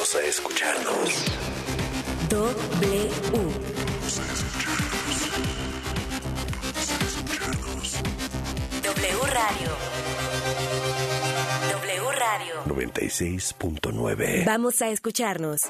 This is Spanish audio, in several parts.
Vamos a escucharnos. W. W Radio. W Radio. 96.9. Vamos a escucharnos.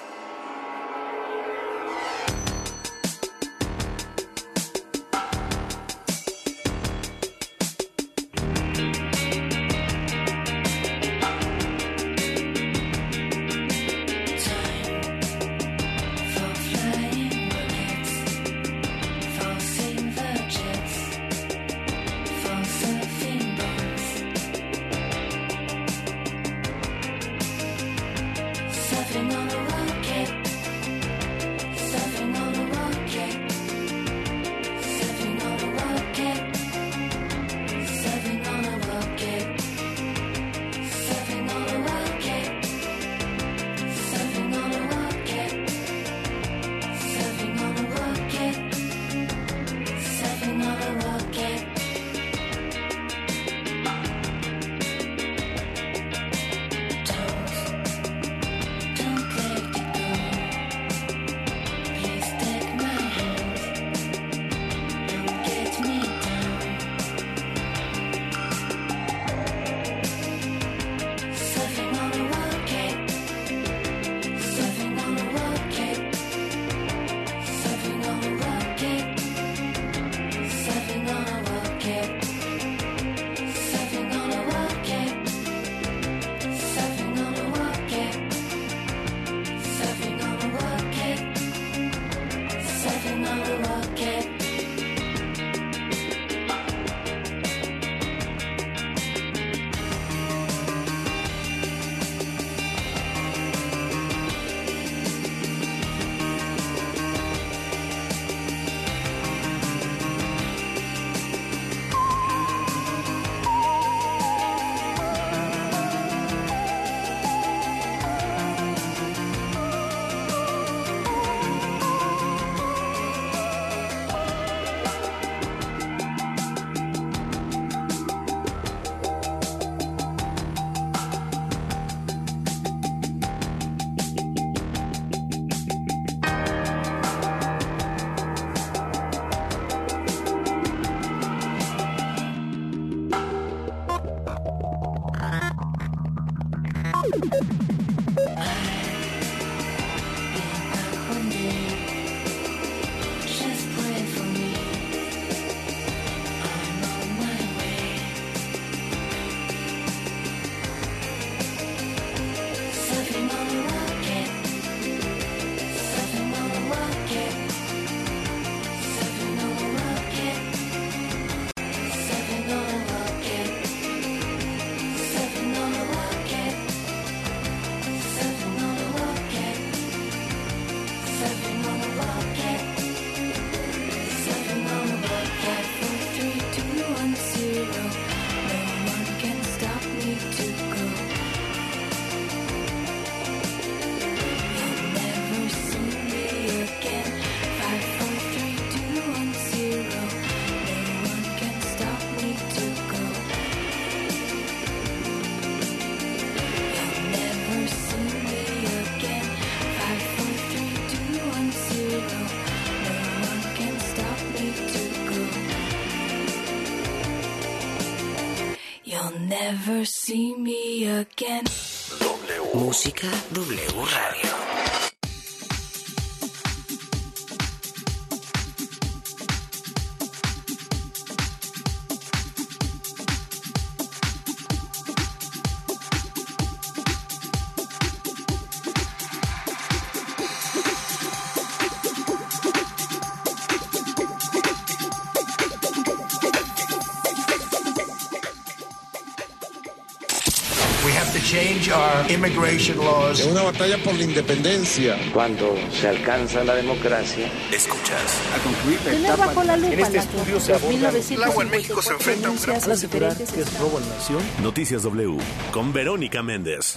Never see me again. Música W Radio. Immigration laws. Es una batalla por la independencia. Cuando se alcanza la democracia, Escuchas Tener bajo la lupa En este la estudio se aborda- 1954 El agua en México se enfrenta a un gran- que es robo a la nación, Noticias W con Verónica Méndez.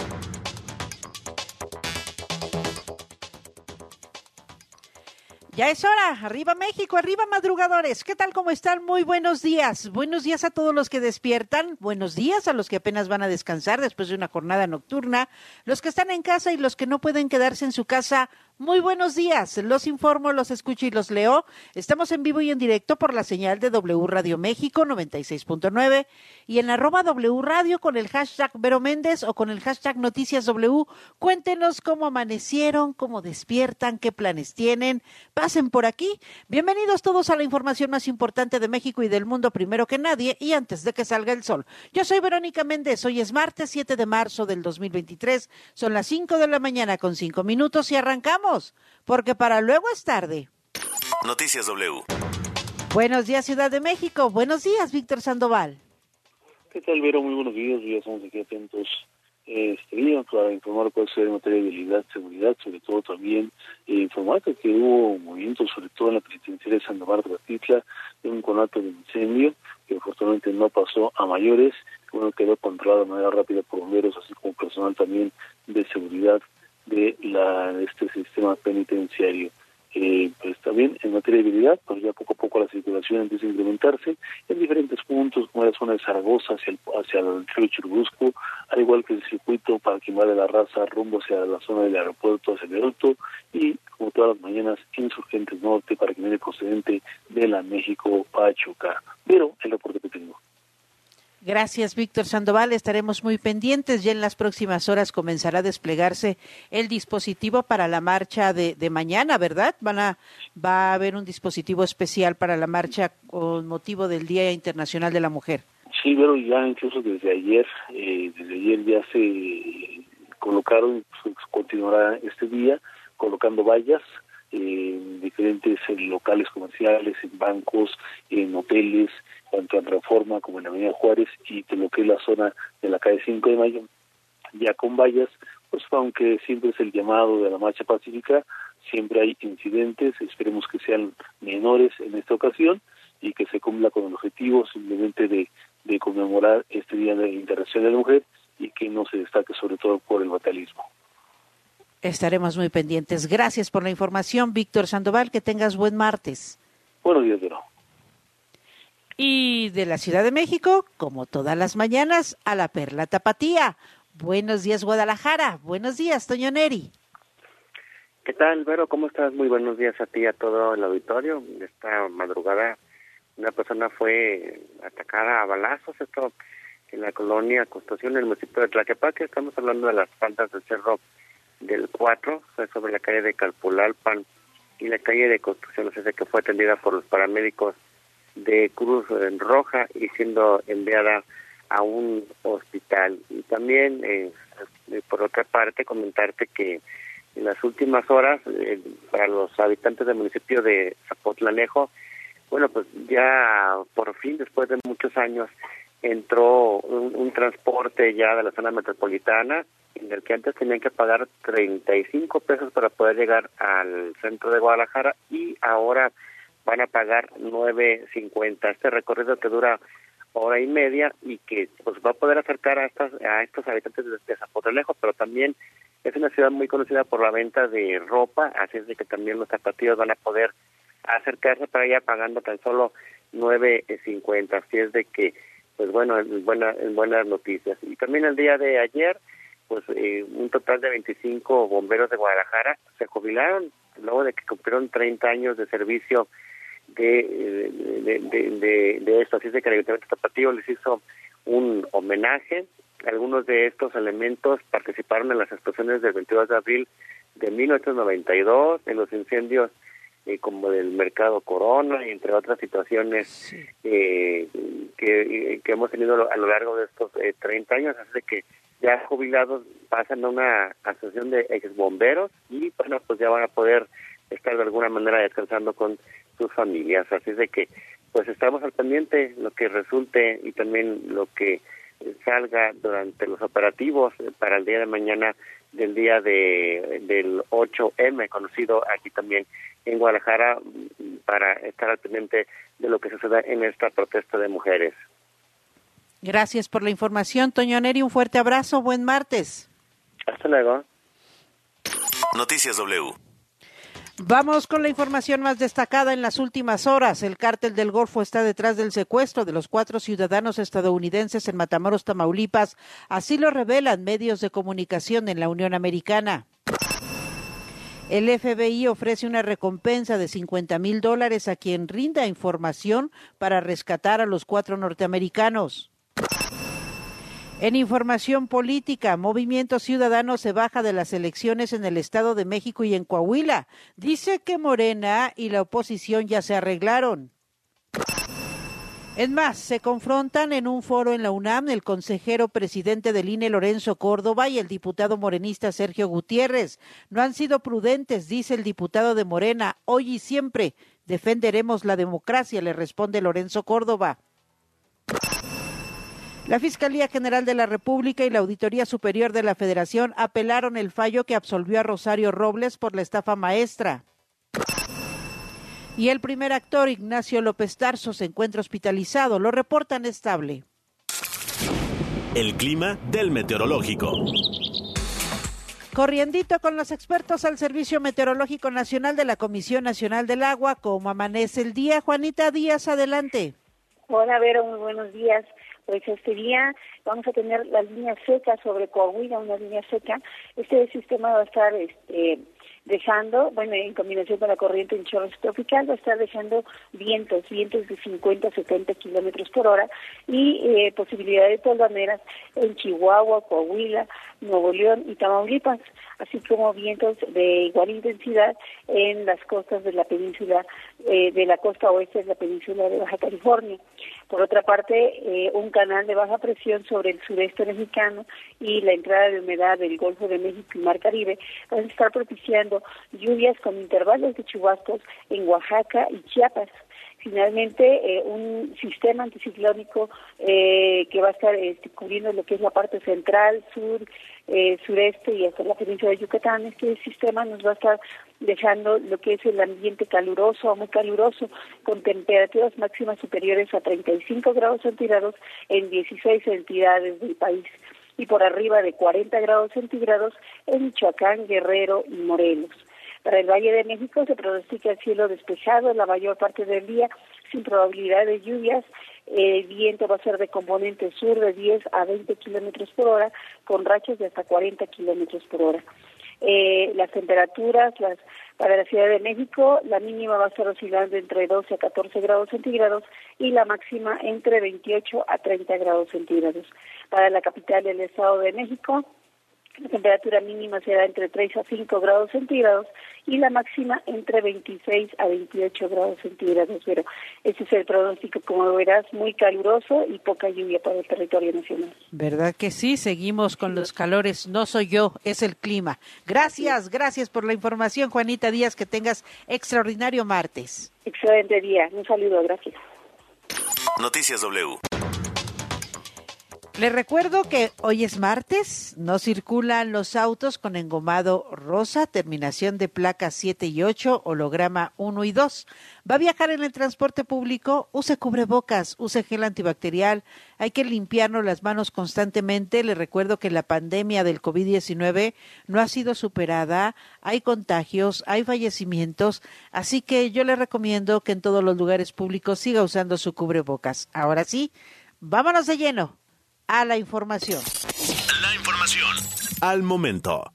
Ya es hora, arriba México, arriba madrugadores. ¿Qué tal? ¿Cómo están? Muy buenos días. Buenos días a todos los que despiertan. Buenos días a los que apenas van a descansar después de una jornada nocturna. Los que están en casa y los que no pueden quedarse en su casa. Muy buenos días. Los informo, los escucho y los leo. Estamos en vivo y en directo por la señal de W Radio México 96.9 y en arroba W Radio con el hashtag Vero Méndez o con el hashtag Noticias W. Cuéntenos cómo amanecieron, cómo despiertan, qué planes tienen. Pasen por aquí. Bienvenidos todos a la información más importante de México y del mundo primero que nadie y antes de que salga el sol. Yo soy Verónica Méndez. Hoy es martes 7 de marzo del 2023. Son las 5 de la mañana con 5 minutos y arrancamos porque para luego es tarde. Noticias W. Buenos días, Ciudad de México. Buenos días, Víctor Sandoval. ¿Qué tal, Vero? Muy buenos días. Ya estamos aquí atentos eh, para informar cuál es en materia de seguridad, sobre todo también eh, informar que hubo movimientos, sobre todo en la penitenciaria de Sandoval de Batitla, de un conato de incendio que afortunadamente no pasó a mayores, bueno, quedó controlado de manera rápida por bomberos, así como personal también de seguridad de la de este sistema penitenciario. Eh, pues también en materia de habilidad, pues ya poco a poco la circulación empieza a incrementarse en diferentes puntos, como la zona de Zaragoza hacia el, hacia el río Churubusco, al igual que el circuito para va de la raza rumbo hacia la zona del aeropuerto hacia el y como todas las mañanas Insurgentes Norte para quien viene procedente de la México Pachuca. Pero el reporte que tengo. Gracias, Víctor Sandoval. Estaremos muy pendientes. Ya en las próximas horas comenzará a desplegarse el dispositivo para la marcha de, de mañana, ¿verdad? Van a, va a haber un dispositivo especial para la marcha con motivo del Día Internacional de la Mujer. Sí, pero ya incluso desde ayer, eh, desde ayer ya se colocaron, pues, continuará este día, colocando vallas en diferentes eh, locales comerciales, en bancos, en hoteles, tanto en Reforma como en la Avenida Juárez y de lo que es la zona de la calle 5 de Mayo, ya con vallas, pues aunque siempre es el llamado de la marcha pacífica, siempre hay incidentes, esperemos que sean menores en esta ocasión y que se cumpla con el objetivo simplemente de, de conmemorar este Día de Internacional de la Mujer y que no se destaque sobre todo por el batalismo. Estaremos muy pendientes. Gracias por la información, Víctor Sandoval. Que tengas buen martes. Buenos días, Vero. Y de la Ciudad de México, como todas las mañanas, a la Perla Tapatía. Buenos días, Guadalajara. Buenos días, Toño Neri. ¿qué tal, Vero? ¿Cómo estás? Muy buenos días a ti y a todo el auditorio. Esta madrugada una persona fue atacada a balazos, esto en la colonia Constitución, en el municipio de Tlaquepaque. Estamos hablando de las faldas del Cerro del 4, fue sobre la calle de Calpulalpan y la calle de Construcción, o sea, que fue atendida por los paramédicos de Cruz Roja y siendo enviada a un hospital. Y también, eh, por otra parte, comentarte que en las últimas horas, eh, para los habitantes del municipio de Zapotlanejo, bueno, pues ya por fin, después de muchos años, entró un, un transporte ya de la zona metropolitana, en el que antes tenían que pagar 35 pesos para poder llegar al centro de Guadalajara y ahora van a pagar 9.50. Este recorrido que dura hora y media y que pues va a poder acercar a estas a estos habitantes de, de Zapotlalejo, pero también es una ciudad muy conocida por la venta de ropa, así es de que también los zapatillos van a poder acercarse para allá pagando tan solo 9.50. Así es de que pues bueno, en, buena, en buenas noticias. Y también el día de ayer, pues eh, un total de 25 bomberos de Guadalajara se jubilaron luego de que cumplieron 30 años de servicio de, de, de, de, esto. Así es de que el Ayuntamiento Tapatío les hizo un homenaje. Algunos de estos elementos participaron en las explosiones del 22 de abril de 1992, en los incendios eh, como del mercado Corona y entre otras situaciones eh, que, que, hemos tenido a lo largo de estos eh, 30 años, así que ya jubilados pasan a una asociación de ex bomberos y bueno, pues ya van a poder estar de alguna manera descansando con sus familias, así de que pues estamos al pendiente lo que resulte y también lo que salga durante los operativos para el día de mañana del día de del 8M conocido aquí también en Guadalajara para estar al pendiente de lo que suceda en esta protesta de mujeres. Gracias por la información, Toño Neri. Un fuerte abrazo. Buen martes. Hasta luego. Noticias W. Vamos con la información más destacada en las últimas horas. El cártel del Golfo está detrás del secuestro de los cuatro ciudadanos estadounidenses en Matamoros, Tamaulipas. Así lo revelan medios de comunicación en la Unión Americana. El FBI ofrece una recompensa de 50 mil dólares a quien rinda información para rescatar a los cuatro norteamericanos. En información política, Movimiento Ciudadano se baja de las elecciones en el Estado de México y en Coahuila. Dice que Morena y la oposición ya se arreglaron. Es más, se confrontan en un foro en la UNAM el consejero presidente del INE Lorenzo Córdoba y el diputado morenista Sergio Gutiérrez. No han sido prudentes, dice el diputado de Morena. Hoy y siempre defenderemos la democracia, le responde Lorenzo Córdoba. La Fiscalía General de la República y la Auditoría Superior de la Federación apelaron el fallo que absolvió a Rosario Robles por la estafa maestra. Y el primer actor, Ignacio López Tarso, se encuentra hospitalizado. Lo reportan estable. El clima del meteorológico. Corriendito con los expertos al Servicio Meteorológico Nacional de la Comisión Nacional del Agua. ¿Cómo amanece el día? Juanita Díaz, adelante. Hola, Vero, muy buenos días este día vamos a tener la línea seca sobre Coahuila, una línea seca. Este sistema va a estar este, dejando, bueno, en combinación con la corriente en chorros tropical, va a estar dejando vientos, vientos de 50 a 70 kilómetros por hora y eh, posibilidad de tolvaneras en Chihuahua, Coahuila, Nuevo León y Tamaulipas, así como vientos de igual intensidad en las costas de la península, eh, de la costa oeste de la península de Baja California. Por otra parte, eh, un canal de baja presión sobre el sureste mexicano y la entrada de humedad del Golfo de México y Mar Caribe van a estar propiciando lluvias con intervalos de chubascos en Oaxaca y Chiapas finalmente eh, un sistema anticiclónico eh, que va a estar este, cubriendo lo que es la parte central, sur, eh, sureste y hasta la península de Yucatán. Este sistema nos va a estar dejando lo que es el ambiente caluroso o muy caluroso, con temperaturas máximas superiores a 35 grados centígrados en 16 entidades del país y por arriba de 40 grados centígrados en Michoacán, Guerrero y Morelos. Para el Valle de México se pronostica el cielo despejado la mayor parte del día, sin probabilidad de lluvias. El viento va a ser de componente sur de 10 a 20 kilómetros por hora, con rachas de hasta 40 kilómetros por hora. Eh, las temperaturas, las para la Ciudad de México, la mínima va a estar oscilando entre 12 a 14 grados centígrados y la máxima entre 28 a 30 grados centígrados. Para la capital del Estado de México, la temperatura mínima será entre 3 a 5 grados centígrados y la máxima entre 26 a 28 grados centígrados. Pero ese es el pronóstico, como verás, muy caluroso y poca lluvia para el territorio nacional. ¿Verdad que sí? Seguimos con los calores. No soy yo, es el clima. Gracias, gracias por la información, Juanita Díaz. Que tengas extraordinario martes. Excelente día. Un saludo, gracias. Noticias W. Les recuerdo que hoy es martes, no circulan los autos con engomado rosa, terminación de placas 7 y 8, holograma 1 y 2. Va a viajar en el transporte público, use cubrebocas, use gel antibacterial, hay que limpiarnos las manos constantemente. Les recuerdo que la pandemia del COVID-19 no ha sido superada, hay contagios, hay fallecimientos, así que yo le recomiendo que en todos los lugares públicos siga usando su cubrebocas. Ahora sí, vámonos de lleno a la información. La información al momento.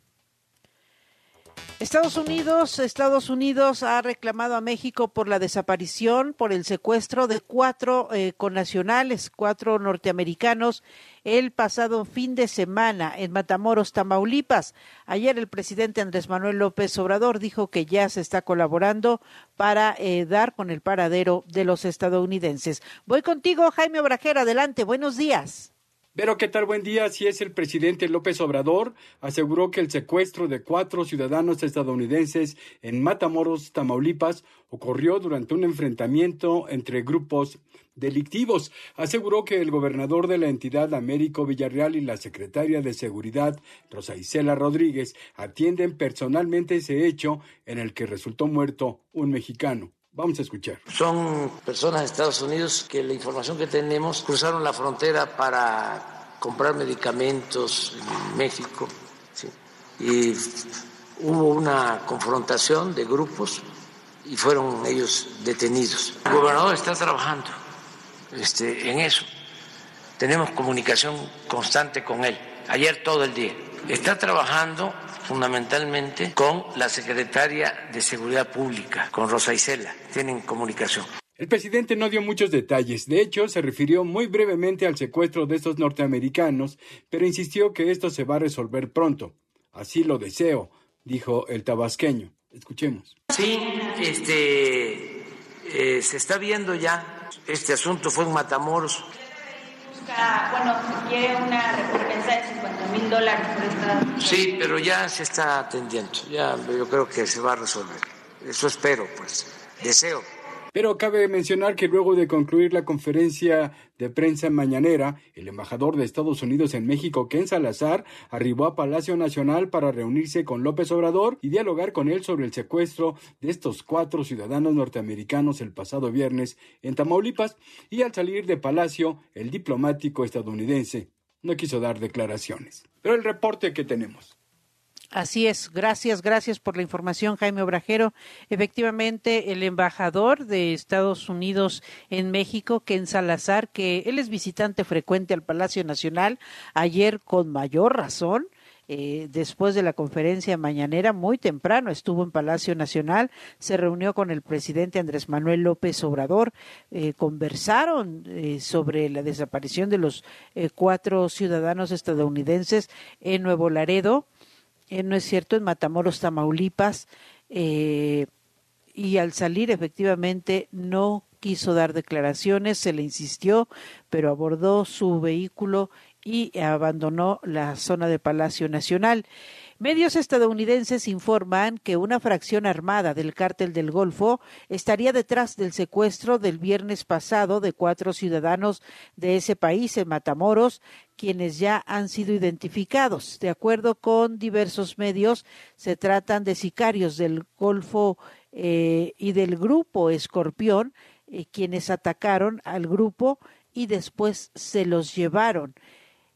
Estados Unidos, Estados Unidos ha reclamado a México por la desaparición, por el secuestro de cuatro eh, connacionales, cuatro norteamericanos, el pasado fin de semana en Matamoros, Tamaulipas. Ayer el presidente Andrés Manuel López Obrador dijo que ya se está colaborando para eh, dar con el paradero de los estadounidenses. Voy contigo, Jaime Obrajera. Adelante, buenos días. Pero qué tal buen día, si es el presidente López Obrador, aseguró que el secuestro de cuatro ciudadanos estadounidenses en Matamoros, Tamaulipas, ocurrió durante un enfrentamiento entre grupos delictivos. Aseguró que el gobernador de la entidad, Américo Villarreal, y la secretaria de Seguridad, Rosa Isela Rodríguez, atienden personalmente ese hecho en el que resultó muerto un mexicano. Vamos a escuchar. Son personas de Estados Unidos que la información que tenemos cruzaron la frontera para comprar medicamentos en México y hubo una confrontación de grupos y fueron ellos detenidos. El gobernador está trabajando este, en eso. Tenemos comunicación constante con él, ayer todo el día. Está trabajando fundamentalmente con la secretaria de Seguridad Pública, con Rosa Isela. Tienen comunicación. El presidente no dio muchos detalles, de hecho se refirió muy brevemente al secuestro de estos norteamericanos, pero insistió que esto se va a resolver pronto. Así lo deseo, dijo el tabasqueño. Escuchemos. Sí, este, eh, se está viendo ya. Este asunto fue en Matamoros bueno, quiere una recompensa de 50 mil dólares por esta... Sí, pero ya se está atendiendo, ya yo creo que se va a resolver. Eso espero, pues, deseo. Pero cabe mencionar que luego de concluir la conferencia de prensa mañanera, el embajador de Estados Unidos en México, Ken Salazar, arribó a Palacio Nacional para reunirse con López Obrador y dialogar con él sobre el secuestro de estos cuatro ciudadanos norteamericanos el pasado viernes en Tamaulipas y al salir de Palacio, el diplomático estadounidense no quiso dar declaraciones. Pero el reporte que tenemos. Así es, gracias, gracias por la información, Jaime Obrajero. Efectivamente, el embajador de Estados Unidos en México, Ken Salazar, que él es visitante frecuente al Palacio Nacional, ayer con mayor razón, eh, después de la conferencia mañanera, muy temprano estuvo en Palacio Nacional, se reunió con el presidente Andrés Manuel López Obrador, eh, conversaron eh, sobre la desaparición de los cuatro ciudadanos estadounidenses en Nuevo Laredo no es cierto, en Matamoros, Tamaulipas, y al salir efectivamente no quiso dar declaraciones, se le insistió, pero abordó su vehículo y abandonó la zona de Palacio Nacional. Medios estadounidenses informan que una fracción armada del cártel del Golfo estaría detrás del secuestro del viernes pasado de cuatro ciudadanos de ese país en Matamoros, quienes ya han sido identificados. De acuerdo con diversos medios, se tratan de sicarios del Golfo eh, y del grupo Escorpión, eh, quienes atacaron al grupo y después se los llevaron.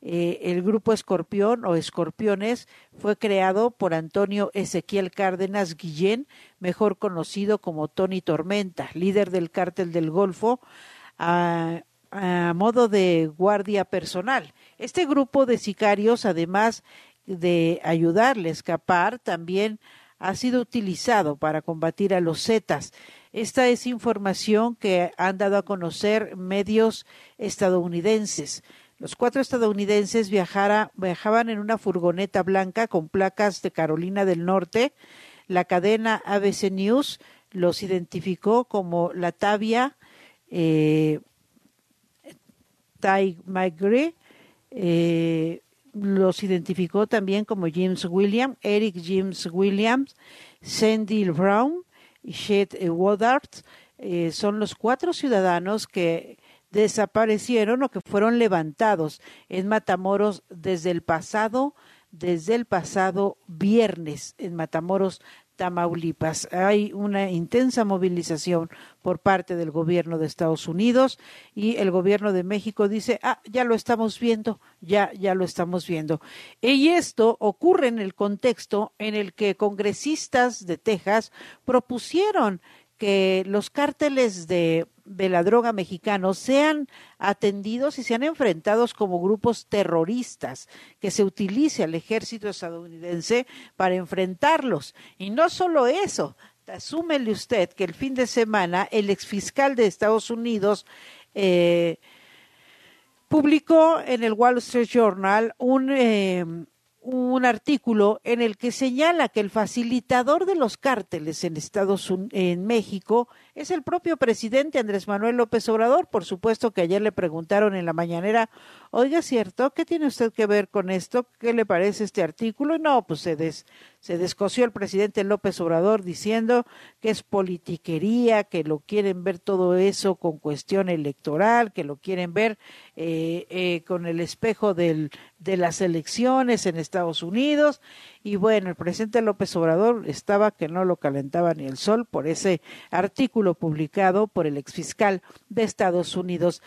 Eh, el grupo Escorpión o Escorpiones fue creado por Antonio Ezequiel Cárdenas Guillén, mejor conocido como Tony Tormenta, líder del cártel del Golfo, a, a modo de guardia personal. Este grupo de sicarios, además de ayudarle a escapar, también ha sido utilizado para combatir a los Zetas. Esta es información que han dado a conocer medios estadounidenses. Los cuatro estadounidenses viajaban en una furgoneta blanca con placas de Carolina del Norte. La cadena ABC News los identificó como Latavia eh, Ty eh, los identificó también como James Williams, Eric James Williams, Sandy Brown y Shed Woodard. Eh, son los cuatro ciudadanos que desaparecieron o que fueron levantados en Matamoros desde el pasado desde el pasado viernes en Matamoros, Tamaulipas. Hay una intensa movilización por parte del gobierno de Estados Unidos y el gobierno de México dice, ah, ya lo estamos viendo, ya, ya lo estamos viendo. Y esto ocurre en el contexto en el que congresistas de Texas propusieron que los cárteles de, de la droga mexicanos sean atendidos y sean enfrentados como grupos terroristas, que se utilice al ejército estadounidense para enfrentarlos. Y no solo eso, asúmele usted que el fin de semana el exfiscal de Estados Unidos eh, publicó en el Wall Street Journal un, eh, un artículo en el que señala que el facilitador de los cárteles en Estados Unidos, en México es el propio presidente Andrés Manuel López Obrador. Por supuesto que ayer le preguntaron en la mañanera, oiga, ¿cierto? ¿Qué tiene usted que ver con esto? ¿Qué le parece este artículo? Y no, pues se, des, se descoció el presidente López Obrador diciendo que es politiquería, que lo quieren ver todo eso con cuestión electoral, que lo quieren ver eh, eh, con el espejo de las elecciones en Estados Unidos. Y bueno, el presidente López Obrador estaba que no lo calentaba ni el sol por ese artículo publicado por el exfiscal de Estados Unidos.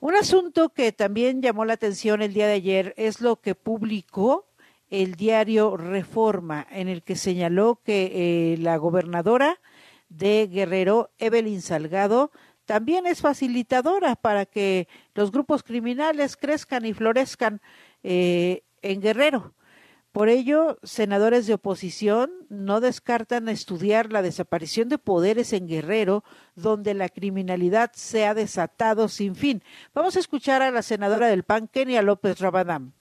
Un asunto que también llamó la atención el día de ayer es lo que publicó el diario Reforma, en el que señaló que eh, la gobernadora de Guerrero, Evelyn Salgado, también es facilitadora para que los grupos criminales crezcan y florezcan eh, en Guerrero. Por ello, senadores de oposición no descartan estudiar la desaparición de poderes en Guerrero, donde la criminalidad se ha desatado sin fin. Vamos a escuchar a la senadora del PAN, Kenia López Rabadán.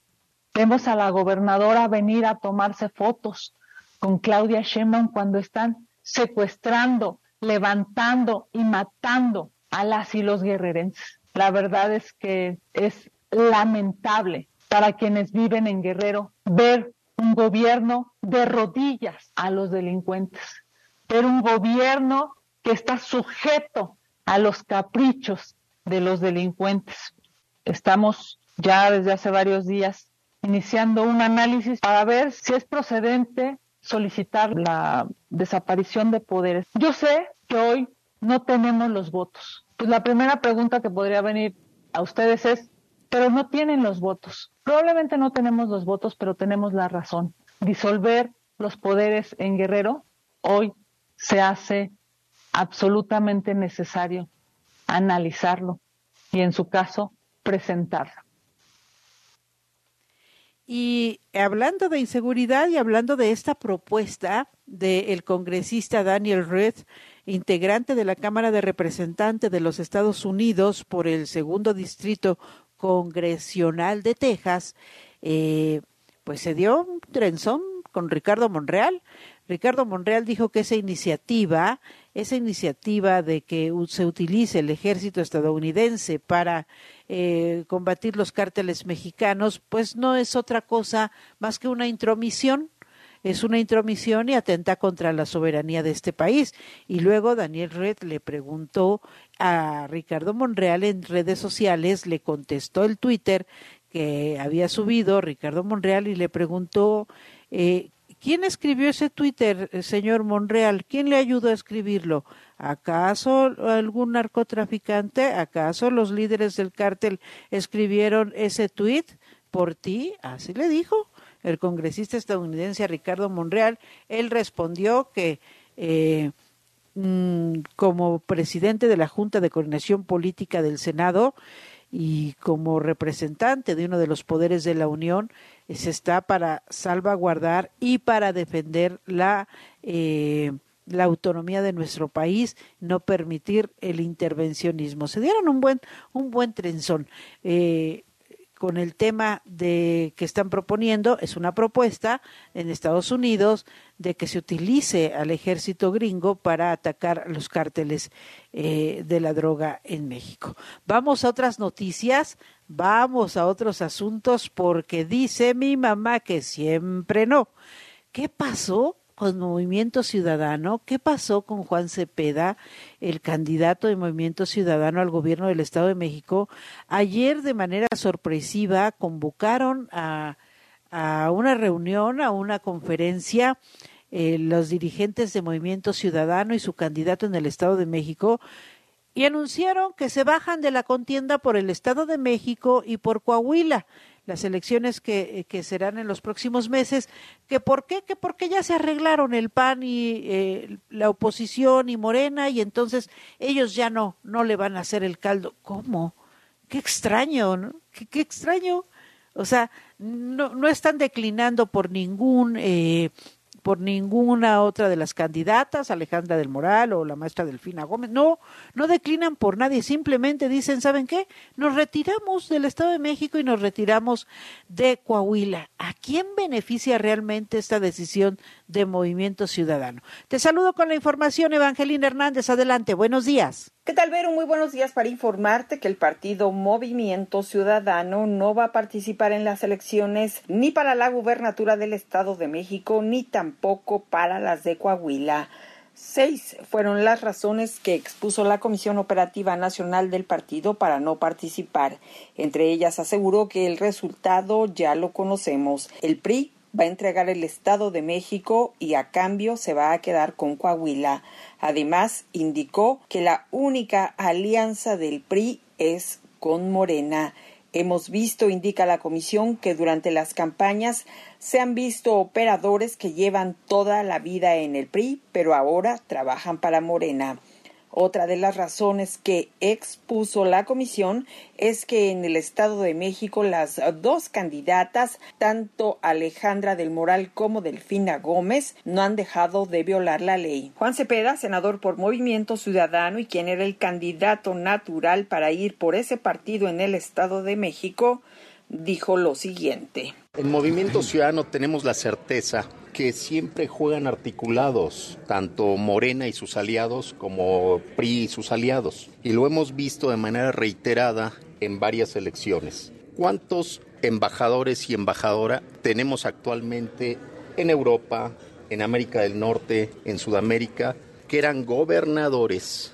Vemos a la gobernadora venir a tomarse fotos con Claudia Sheinbaum cuando están secuestrando, levantando y matando a las y los guerrerenses. La verdad es que es lamentable para quienes viven en Guerrero ver un gobierno de rodillas a los delincuentes, ver un gobierno que está sujeto a los caprichos de los delincuentes. Estamos ya desde hace varios días iniciando un análisis para ver si es procedente solicitar la desaparición de poderes. Yo sé que hoy no tenemos los votos. Pues la primera pregunta que podría venir a ustedes es, pero no tienen los votos. Probablemente no tenemos los votos, pero tenemos la razón. Disolver los poderes en Guerrero hoy se hace absolutamente necesario analizarlo y en su caso presentarlo. Y hablando de inseguridad y hablando de esta propuesta del congresista Daniel Reed, integrante de la Cámara de Representantes de los Estados Unidos por el segundo distrito congresional de Texas, eh, pues se dio un trenzón con Ricardo Monreal. Ricardo Monreal dijo que esa iniciativa, esa iniciativa de que se utilice el ejército estadounidense para eh, combatir los cárteles mexicanos, pues no es otra cosa más que una intromisión es una intromisión y atenta contra la soberanía de este país. Y luego Daniel Red le preguntó a Ricardo Monreal en redes sociales, le contestó el Twitter que había subido Ricardo Monreal y le preguntó eh, ¿Quién escribió ese Twitter, señor Monreal? ¿Quién le ayudó a escribirlo? ¿Acaso algún narcotraficante? ¿Acaso los líderes del cártel escribieron ese tweet por ti? Así le dijo el congresista estadounidense Ricardo Monreal. Él respondió que eh, mm, como presidente de la Junta de Coordinación Política del Senado y como representante de uno de los poderes de la Unión, se está para salvaguardar y para defender la eh, la autonomía de nuestro país, no permitir el intervencionismo. Se dieron un buen un buen trenzón. Eh, con el tema de que están proponiendo es una propuesta en Estados Unidos de que se utilice al ejército gringo para atacar los cárteles eh, de la droga en México. Vamos a otras noticias, vamos a otros asuntos porque dice mi mamá que siempre no. ¿Qué pasó Movimiento Ciudadano. ¿Qué pasó con Juan Cepeda, el candidato de Movimiento Ciudadano al gobierno del Estado de México? Ayer, de manera sorpresiva, convocaron a, a una reunión, a una conferencia, eh, los dirigentes de Movimiento Ciudadano y su candidato en el Estado de México, y anunciaron que se bajan de la contienda por el Estado de México y por Coahuila. Las elecciones que, que serán en los próximos meses, que por qué, que porque ya se arreglaron el PAN y eh, la oposición y Morena y entonces ellos ya no, no le van a hacer el caldo. ¿Cómo? Qué extraño, ¿no? Qué, qué extraño. O sea, no, no están declinando por ningún eh, por ninguna otra de las candidatas, Alejandra del Moral o la maestra Delfina Gómez. No, no declinan por nadie, simplemente dicen, ¿saben qué? Nos retiramos del Estado de México y nos retiramos de Coahuila. ¿A quién beneficia realmente esta decisión de Movimiento Ciudadano? Te saludo con la información, Evangelina Hernández. Adelante, buenos días. ¿Qué tal, Vero? Muy buenos días para informarte que el partido Movimiento Ciudadano no va a participar en las elecciones ni para la gubernatura del Estado de México ni tampoco para las de Coahuila. Seis fueron las razones que expuso la Comisión Operativa Nacional del partido para no participar. Entre ellas aseguró que el resultado ya lo conocemos. El PRI va a entregar el Estado de México y a cambio se va a quedar con Coahuila. Además, indicó que la única alianza del PRI es con Morena. Hemos visto, indica la comisión, que durante las campañas se han visto operadores que llevan toda la vida en el PRI, pero ahora trabajan para Morena. Otra de las razones que expuso la comisión es que en el Estado de México las dos candidatas, tanto Alejandra del Moral como Delfina Gómez, no han dejado de violar la ley. Juan Cepeda, senador por Movimiento Ciudadano y quien era el candidato natural para ir por ese partido en el Estado de México, dijo lo siguiente. En Movimiento Ciudadano tenemos la certeza que siempre juegan articulados, tanto Morena y sus aliados como PRI y sus aliados. Y lo hemos visto de manera reiterada en varias elecciones. ¿Cuántos embajadores y embajadora tenemos actualmente en Europa, en América del Norte, en Sudamérica, que eran gobernadores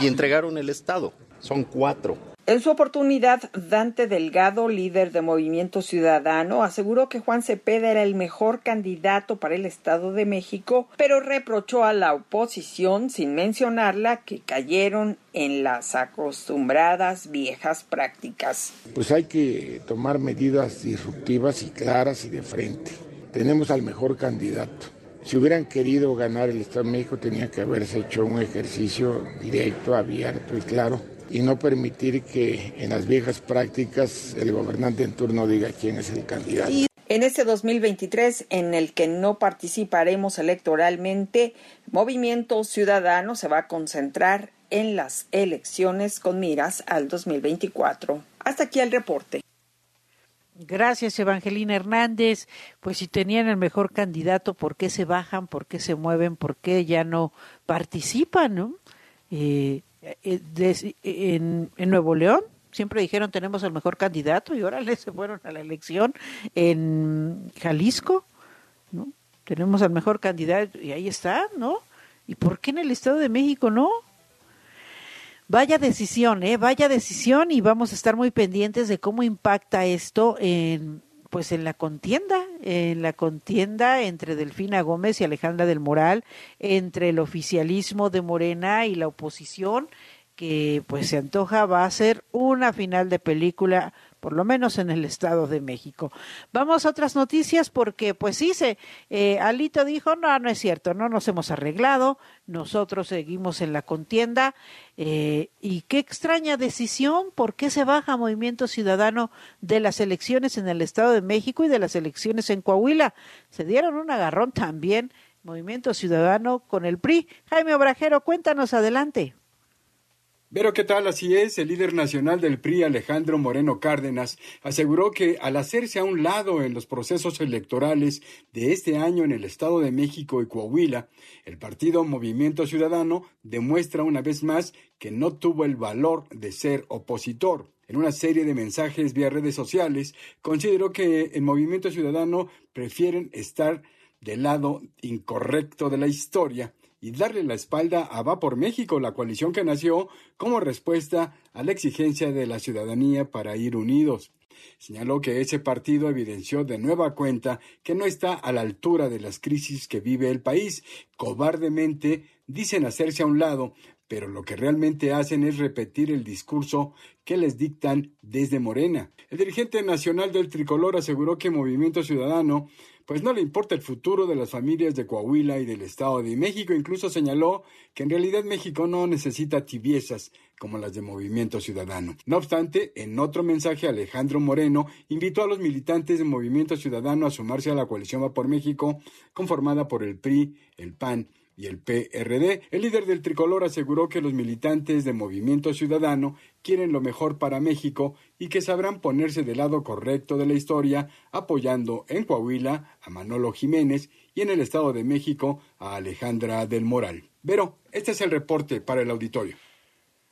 y entregaron el Estado? Son cuatro. En su oportunidad, Dante Delgado, líder de Movimiento Ciudadano, aseguró que Juan Cepeda era el mejor candidato para el Estado de México, pero reprochó a la oposición, sin mencionarla, que cayeron en las acostumbradas viejas prácticas. Pues hay que tomar medidas disruptivas y claras y de frente. Tenemos al mejor candidato. Si hubieran querido ganar el Estado de México, tenía que haberse hecho un ejercicio directo, abierto y claro y no permitir que en las viejas prácticas el gobernante en turno diga quién es el candidato. En este 2023, en el que no participaremos electoralmente, Movimiento Ciudadano se va a concentrar en las elecciones con miras al 2024. Hasta aquí el reporte. Gracias, Evangelina Hernández. Pues si tenían el mejor candidato, ¿por qué se bajan? ¿Por qué se mueven? ¿Por qué ya no participan? ¿no? Eh, eh, en, en, Nuevo León siempre dijeron tenemos el mejor candidato y ahora se fueron a la elección en Jalisco, ¿no? Tenemos al mejor candidato y ahí está, ¿no? ¿Y por qué en el Estado de México no? Vaya decisión, ¿eh? Vaya decisión y vamos a estar muy pendientes de cómo impacta esto en pues en la contienda, en la contienda entre Delfina Gómez y Alejandra del Moral, entre el oficialismo de Morena y la oposición, que pues se antoja va a ser una final de película por lo menos en el Estado de México. Vamos a otras noticias porque, pues sí, eh, Alito dijo, no, no es cierto, no nos hemos arreglado, nosotros seguimos en la contienda. Eh, y qué extraña decisión, ¿por qué se baja Movimiento Ciudadano de las elecciones en el Estado de México y de las elecciones en Coahuila? Se dieron un agarrón también Movimiento Ciudadano con el PRI. Jaime Obrajero, cuéntanos adelante. Pero qué tal, así es, el líder nacional del PRI, Alejandro Moreno Cárdenas, aseguró que al hacerse a un lado en los procesos electorales de este año en el Estado de México y Coahuila, el partido Movimiento Ciudadano demuestra una vez más que no tuvo el valor de ser opositor. En una serie de mensajes vía redes sociales, consideró que el Movimiento Ciudadano prefieren estar del lado incorrecto de la historia y darle la espalda a Va por México, la coalición que nació como respuesta a la exigencia de la ciudadanía para ir unidos. Señaló que ese partido evidenció de nueva cuenta que no está a la altura de las crisis que vive el país. Cobardemente dicen hacerse a un lado pero lo que realmente hacen es repetir el discurso que les dictan desde Morena. El dirigente nacional del tricolor aseguró que Movimiento Ciudadano pues no le importa el futuro de las familias de Coahuila y del Estado de México. Incluso señaló que en realidad México no necesita tibiezas como las de Movimiento Ciudadano. No obstante, en otro mensaje, Alejandro Moreno invitó a los militantes de Movimiento Ciudadano a sumarse a la coalición Va por México, conformada por el PRI, el PAN y el PRD. El líder del tricolor aseguró que los militantes de Movimiento Ciudadano quieren lo mejor para México y que sabrán ponerse del lado correcto de la historia, apoyando en Coahuila a Manolo Jiménez y en el Estado de México a Alejandra del Moral. Pero este es el reporte para el auditorio.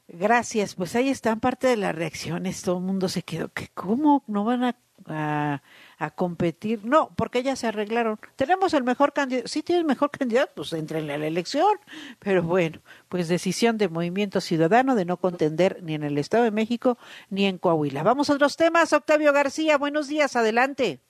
Gracias, pues ahí están parte de las reacciones, todo el mundo se quedó, que cómo no van a, a, a, competir, no, porque ya se arreglaron, tenemos el mejor candidato, sí tiene el mejor candidato, pues entren en la elección, pero bueno, pues decisión de Movimiento Ciudadano de no contender ni en el Estado de México ni en Coahuila. Vamos a otros temas, Octavio García, buenos días, adelante.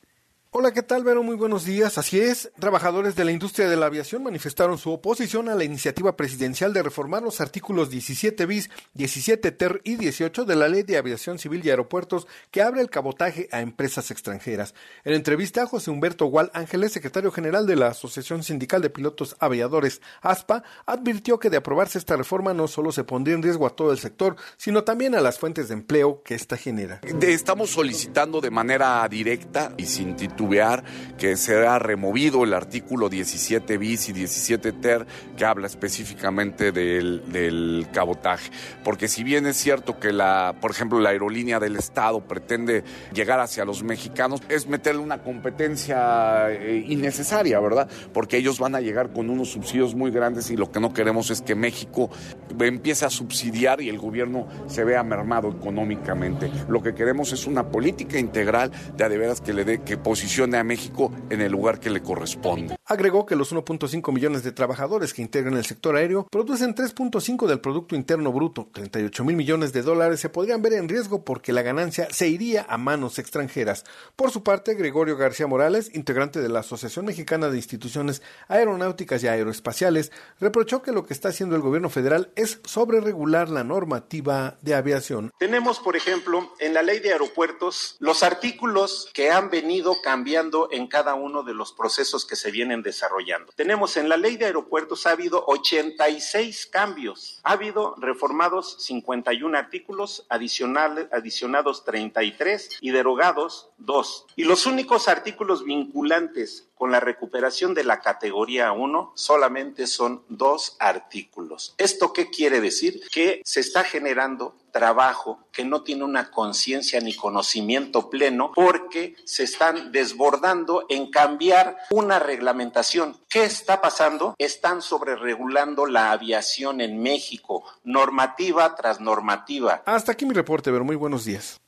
Hola, ¿qué tal, Vero? Muy buenos días. Así es, trabajadores de la industria de la aviación manifestaron su oposición a la iniciativa presidencial de reformar los artículos 17 bis, 17 ter y 18 de la Ley de Aviación Civil y Aeropuertos que abre el cabotaje a empresas extranjeras. En entrevista a José Humberto Gual Ángeles, secretario general de la Asociación Sindical de Pilotos Aviadores, ASPA, advirtió que de aprobarse esta reforma no solo se pondría en riesgo a todo el sector, sino también a las fuentes de empleo que ésta genera. Estamos solicitando de manera directa y sin titular que será removido el artículo 17 bis y 17 ter que habla específicamente del, del, cabotaje. Porque si bien es cierto que la, por ejemplo, la aerolínea del Estado pretende llegar hacia los mexicanos, es meterle una competencia eh, innecesaria, ¿verdad? Porque ellos van a llegar con unos subsidios muy grandes y lo que no queremos es que México empiece a subsidiar y el gobierno se vea mermado económicamente. Lo que queremos es una política integral de a de veras que le dé que a México en el lugar que le corresponde. Agregó que los 1.5 millones de trabajadores que integran el sector aéreo producen 3.5 del Producto Interno Bruto. 38 mil millones de dólares se podrían ver en riesgo porque la ganancia se iría a manos extranjeras. Por su parte, Gregorio García Morales, integrante de la Asociación Mexicana de Instituciones Aeronáuticas y Aeroespaciales, reprochó que lo que está haciendo el gobierno federal es sobreregular la normativa de aviación. Tenemos, por ejemplo, en la ley de aeropuertos los artículos que han venido cambiando en cada uno de los procesos que se vienen desarrollando. Tenemos en la ley de aeropuertos ha habido 86 cambios, ha habido reformados 51 artículos, adicionales, adicionados 33 y derogados 2. Y los únicos artículos vinculantes con la recuperación de la categoría 1 solamente son dos artículos. ¿Esto qué quiere decir? Que se está generando trabajo que no tiene una conciencia ni conocimiento pleno porque se están desbordando en cambiar una reglamentación. ¿Qué está pasando? Están sobreregulando la aviación en México, normativa tras normativa. Hasta aquí mi reporte, pero muy buenos días.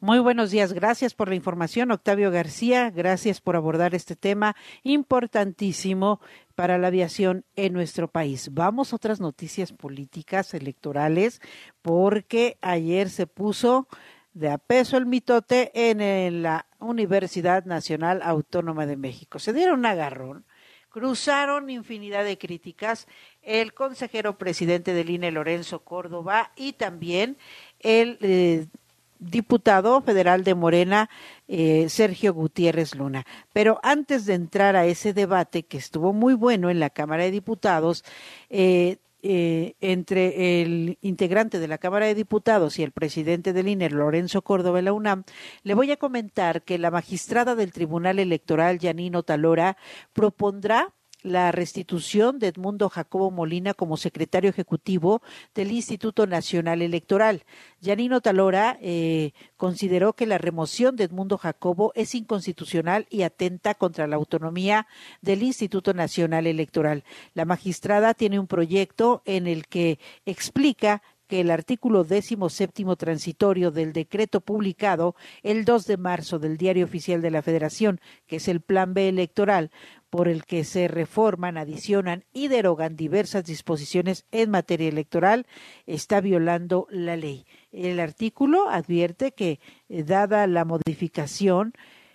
Muy buenos días, gracias por la información, Octavio García, gracias por abordar este tema importantísimo para la aviación en nuestro país. Vamos a otras noticias políticas electorales, porque ayer se puso de a peso el mitote en la Universidad Nacional Autónoma de México. Se dieron un agarrón, cruzaron infinidad de críticas el consejero presidente del INE, Lorenzo Córdoba, y también el eh, diputado federal de Morena, eh, Sergio Gutiérrez Luna. Pero antes de entrar a ese debate, que estuvo muy bueno en la Cámara de Diputados, eh, eh, entre el integrante de la Cámara de Diputados y el presidente del INE, Lorenzo Córdoba, la UNAM, le voy a comentar que la magistrada del Tribunal Electoral, Yanino Talora, propondrá la restitución de Edmundo Jacobo Molina como secretario ejecutivo del Instituto Nacional Electoral. Yanino Talora eh, consideró que la remoción de Edmundo Jacobo es inconstitucional y atenta contra la autonomía del Instituto Nacional Electoral. La magistrada tiene un proyecto en el que explica que el artículo décimo séptimo transitorio del decreto publicado el 2 de marzo del Diario Oficial de la Federación, que es el Plan B electoral, por el que se reforman, adicionan y derogan diversas disposiciones en materia electoral, está violando la ley. El artículo advierte que, eh, dada la modificación,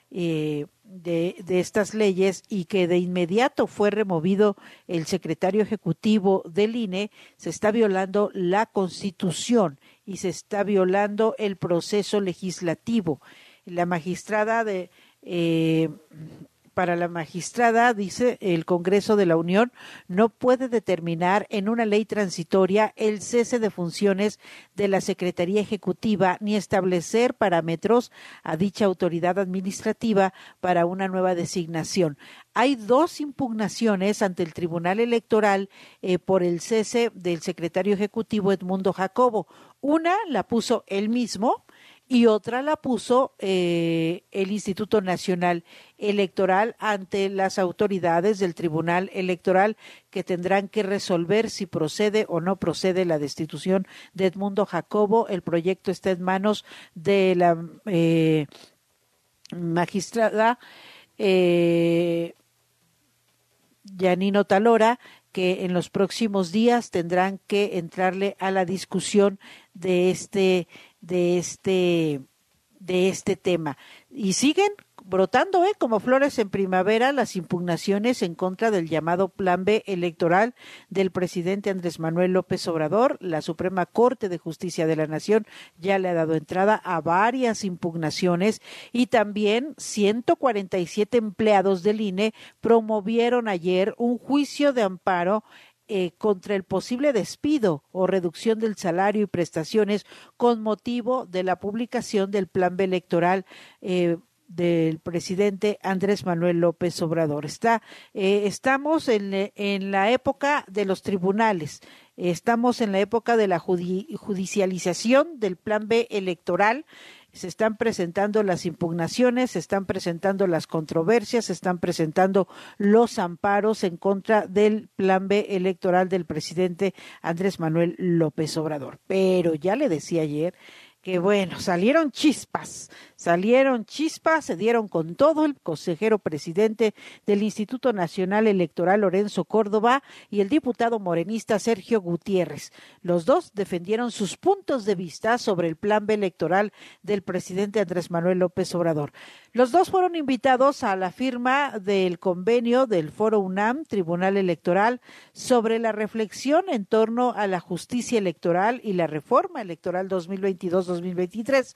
eh, de, de, estas leyes y que de inmediato fue removido el secretario ejecutivo del INE, se está violando la Constitución y se está violando el proceso legislativo. La magistrada de eh, para la magistrada, dice el Congreso de la Unión, no puede determinar en una ley transitoria el cese de funciones de la Secretaría Ejecutiva ni establecer parámetros a dicha autoridad administrativa para una nueva designación. Hay dos impugnaciones ante el Tribunal Electoral eh, por el cese del secretario ejecutivo Edmundo Jacobo. Una la puso él mismo, y otra la puso eh, el Instituto Nacional Electoral ante las autoridades del Tribunal Electoral que tendrán que resolver si procede o no procede la destitución de Edmundo Jacobo. El proyecto está en manos de la eh, magistrada eh, Yanino Talora que en los próximos días tendrán que entrarle a la discusión de este de este de este tema y siguen brotando ¿eh? como flores en primavera las impugnaciones en contra del llamado Plan B electoral del presidente Andrés Manuel López Obrador. La Suprema Corte de Justicia de la Nación ya le ha dado entrada a varias impugnaciones y también 147 empleados del INE promovieron ayer un juicio de amparo eh, contra el posible despido o reducción del salario y prestaciones con motivo de la publicación del plan B electoral eh, del presidente Andrés Manuel López Obrador. Está, eh, estamos en, en, la época de los tribunales, estamos en la época de la judicialización del plan B electoral se están presentando las impugnaciones, se están presentando las controversias, se están presentando los amparos en contra del plan B electoral del presidente Andrés Manuel López Obrador. Pero ya le decía ayer que bueno, salieron chispas, salieron chispas, se dieron con todo el consejero presidente del Instituto Nacional Electoral Lorenzo Córdoba y el diputado morenista Sergio Gutiérrez. Los dos defendieron sus puntos de vista sobre el plan B electoral del presidente Andrés Manuel López Obrador. Los dos fueron invitados a la firma del convenio del Foro UNAM, Tribunal Electoral, sobre la reflexión en torno a la justicia electoral y la reforma electoral 2022-2023,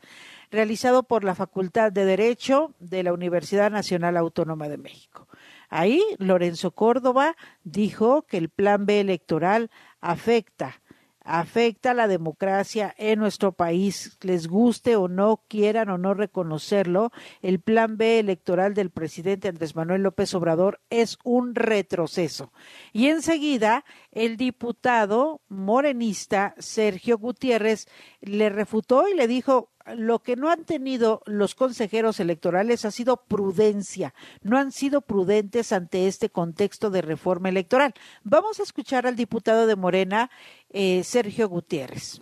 realizado por la Facultad de Derecho de la Universidad Nacional Autónoma de México. Ahí, Lorenzo Córdoba dijo que el plan B electoral afecta afecta la democracia en nuestro país, les guste o no, quieran o no reconocerlo, el plan B electoral del presidente Andrés Manuel López Obrador es un retroceso. Y enseguida, el diputado morenista Sergio Gutiérrez le refutó y le dijo, lo que no han tenido los consejeros electorales ha sido prudencia, no han sido prudentes ante este contexto de reforma electoral. Vamos a escuchar al diputado de Morena, eh, Sergio Gutiérrez.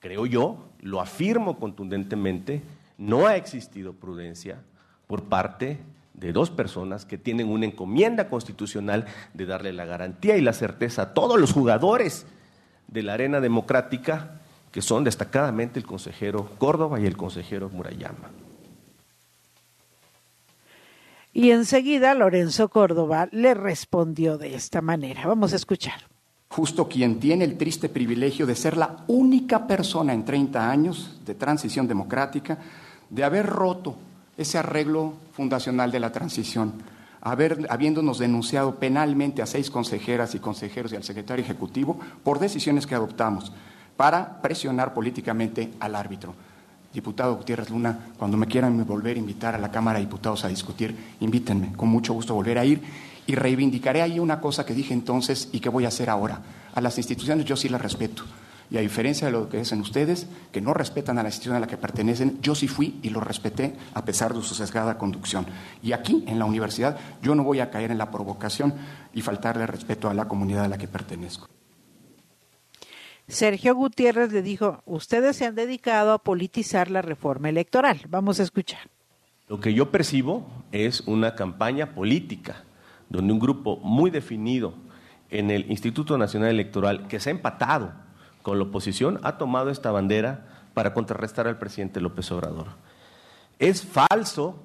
Creo yo, lo afirmo contundentemente, no ha existido prudencia por parte de dos personas que tienen una encomienda constitucional de darle la garantía y la certeza a todos los jugadores de la arena democrática que son destacadamente el consejero Córdoba y el consejero Murayama. Y enseguida Lorenzo Córdoba le respondió de esta manera. Vamos a escuchar. Justo quien tiene el triste privilegio de ser la única persona en 30 años de transición democrática de haber roto ese arreglo fundacional de la transición, haber, habiéndonos denunciado penalmente a seis consejeras y consejeros y al secretario ejecutivo por decisiones que adoptamos para presionar políticamente al árbitro. Diputado Gutiérrez Luna, cuando me quieran volver a invitar a la Cámara de Diputados a discutir, invítenme, con mucho gusto volver a ir y reivindicaré ahí una cosa que dije entonces y que voy a hacer ahora. A las instituciones yo sí las respeto. Y a diferencia de lo que dicen ustedes, que no respetan a la institución a la que pertenecen, yo sí fui y lo respeté a pesar de su sesgada conducción. Y aquí, en la universidad, yo no voy a caer en la provocación y faltarle respeto a la comunidad a la que pertenezco. Sergio Gutiérrez le dijo, ustedes se han dedicado a politizar la reforma electoral. Vamos a escuchar. Lo que yo percibo es una campaña política, donde un grupo muy definido en el Instituto Nacional Electoral, que se ha empatado con la oposición, ha tomado esta bandera para contrarrestar al presidente López Obrador. Es falso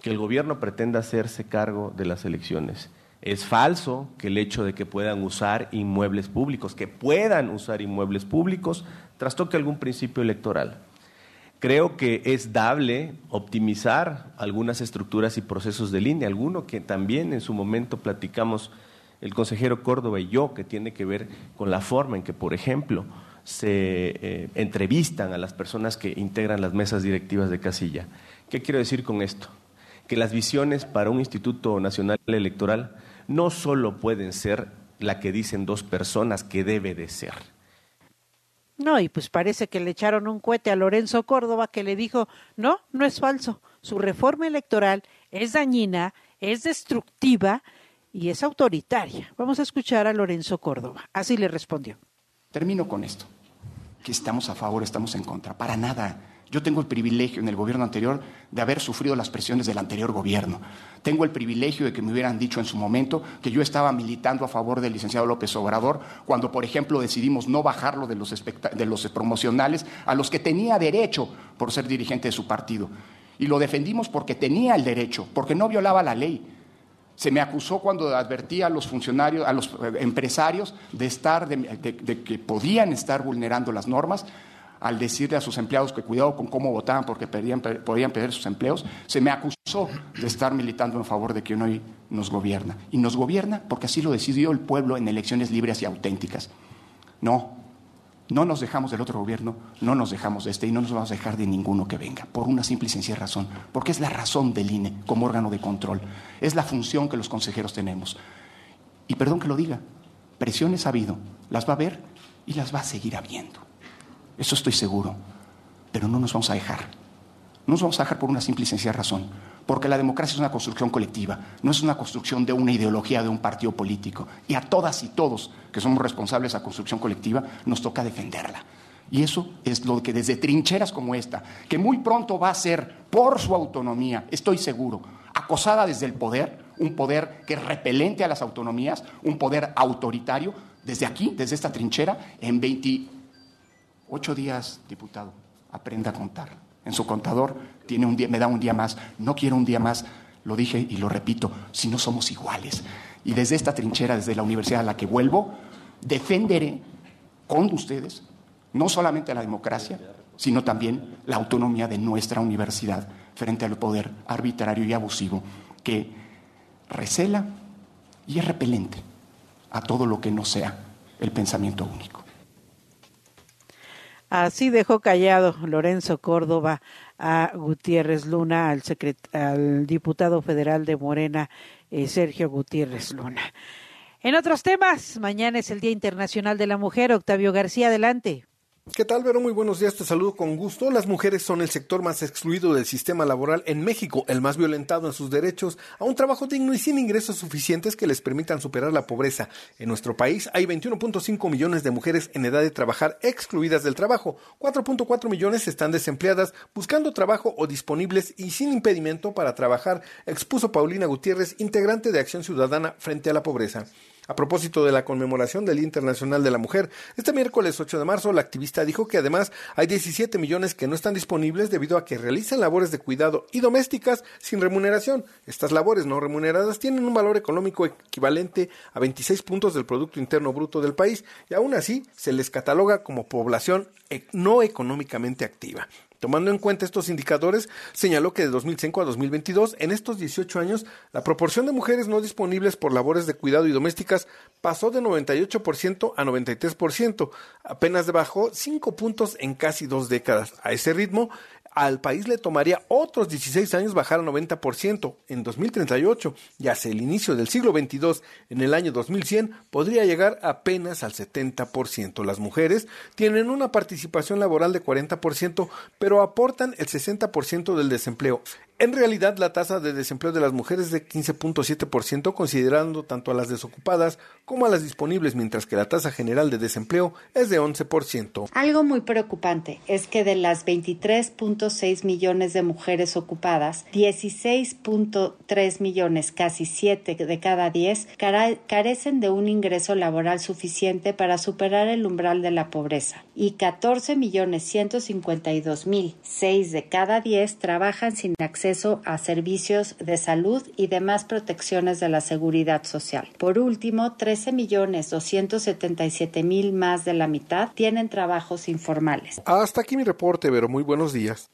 que el gobierno pretenda hacerse cargo de las elecciones. Es falso que el hecho de que puedan usar inmuebles públicos, que puedan usar inmuebles públicos, trastoque algún principio electoral. Creo que es dable optimizar algunas estructuras y procesos de línea, alguno que también en su momento platicamos el consejero Córdoba y yo, que tiene que ver con la forma en que, por ejemplo, se eh, entrevistan a las personas que integran las mesas directivas de casilla. ¿Qué quiero decir con esto? Que las visiones para un Instituto Nacional Electoral no solo pueden ser la que dicen dos personas que debe de ser. No, y pues parece que le echaron un cohete a Lorenzo Córdoba que le dijo, no, no es falso, su reforma electoral es dañina, es destructiva y es autoritaria. Vamos a escuchar a Lorenzo Córdoba. Así le respondió. Termino con esto, que estamos a favor, estamos en contra, para nada. Yo tengo el privilegio en el gobierno anterior de haber sufrido las presiones del anterior gobierno. Tengo el privilegio de que me hubieran dicho en su momento que yo estaba militando a favor del licenciado López Obrador cuando, por ejemplo, decidimos no bajarlo de los, de los promocionales a los que tenía derecho por ser dirigente de su partido. Y lo defendimos porque tenía el derecho, porque no violaba la ley. Se me acusó cuando advertía a los funcionarios, a los eh, empresarios de estar, de, que podían estar vulnerando las normas al decirle a sus empleados que cuidado con cómo votaban porque podían perder sus empleos, se me acusó de estar militando en favor de quien hoy nos gobierna. Y nos gobierna porque así lo decidió el pueblo en elecciones libres y auténticas. No, no nos dejamos del otro gobierno, no nos dejamos de este y no nos vamos a dejar de ninguno que venga, por una simple y sencilla razón, porque es la razón del INE como órgano de control, es la función que los consejeros tenemos. Y perdón que lo diga, presiones ha habido, las va a haber y las va a seguir habiendo. Eso estoy seguro, pero no nos vamos a dejar. No nos vamos a dejar por una simple y sencilla razón, porque la democracia es una construcción colectiva, no es una construcción de una ideología de un partido político. Y a todas y todos que somos responsables de esa construcción colectiva, nos toca defenderla. Y eso es lo que desde trincheras como esta, que muy pronto va a ser, por su autonomía, estoy seguro, acosada desde el poder, un poder que es repelente a las autonomías, un poder autoritario, desde aquí, desde esta trinchera, en 28 días, diputado, aprenda a contar en su contador, tiene un día, me da un día más, no quiero un día más, lo dije y lo repito, si no somos iguales. Y desde esta trinchera, desde la universidad a la que vuelvo, defenderé con ustedes no solamente la democracia, sino también la autonomía de nuestra universidad frente al poder arbitrario y abusivo que recela y es repelente a todo lo que no sea el pensamiento único. Así dejó callado Lorenzo Córdoba a Gutiérrez Luna, al, al diputado federal de Morena, eh, Sergio Gutiérrez Luna. En otros temas, mañana es el Día Internacional de la Mujer. Octavio García, adelante. ¿Qué tal, Vero? Muy buenos días, te saludo con gusto. Las mujeres son el sector más excluido del sistema laboral en México, el más violentado en sus derechos a un trabajo digno y sin ingresos suficientes que les permitan superar la pobreza. En nuestro país hay 21.5 millones de mujeres en edad de trabajar excluidas del trabajo, 4.4 millones están desempleadas, buscando trabajo o disponibles y sin impedimento para trabajar, expuso Paulina Gutiérrez, integrante de Acción Ciudadana frente a la pobreza. A propósito de la conmemoración del Día Internacional de la Mujer, este miércoles 8 de marzo la activista dijo que además hay 17 millones que no están disponibles debido a que realizan labores de cuidado y domésticas sin remuneración. Estas labores no remuneradas tienen un valor económico equivalente a 26 puntos del Producto Interno Bruto del país y aún así se les cataloga como población e-, no económicamente activa. Tomando en cuenta estos indicadores, señaló que de 2005 a 2022, en estos 18 años, la proporción de mujeres no disponibles por labores de cuidado y domésticas pasó de 98% a 93%, apenas bajó 5 puntos en casi dos décadas. A ese ritmo, al país le tomaría otros 16 años bajar al 90% en 2038 y hacia el inicio del siglo XXII, en el año 2100, podría llegar apenas al 70%. Las mujeres tienen una participación laboral de 40%, pero aportan el 60% del desempleo. En realidad, la tasa de desempleo de las mujeres es de 15.7%, considerando tanto a las desocupadas como a las disponibles, mientras que la tasa general de desempleo es de 11%. Algo muy preocupante es que de las 23.6 millones de mujeres ocupadas, 16.3 millones, casi 7 de cada 10, carecen de un ingreso laboral suficiente para superar el umbral de la pobreza y 14 millones 152 mil, 6 de cada 10 trabajan sin acceso acceso a servicios de salud y demás protecciones de la seguridad social. Por último, 13 millones 277 mil más de la mitad tienen trabajos informales. Hasta aquí mi reporte, Vero. Muy buenos días.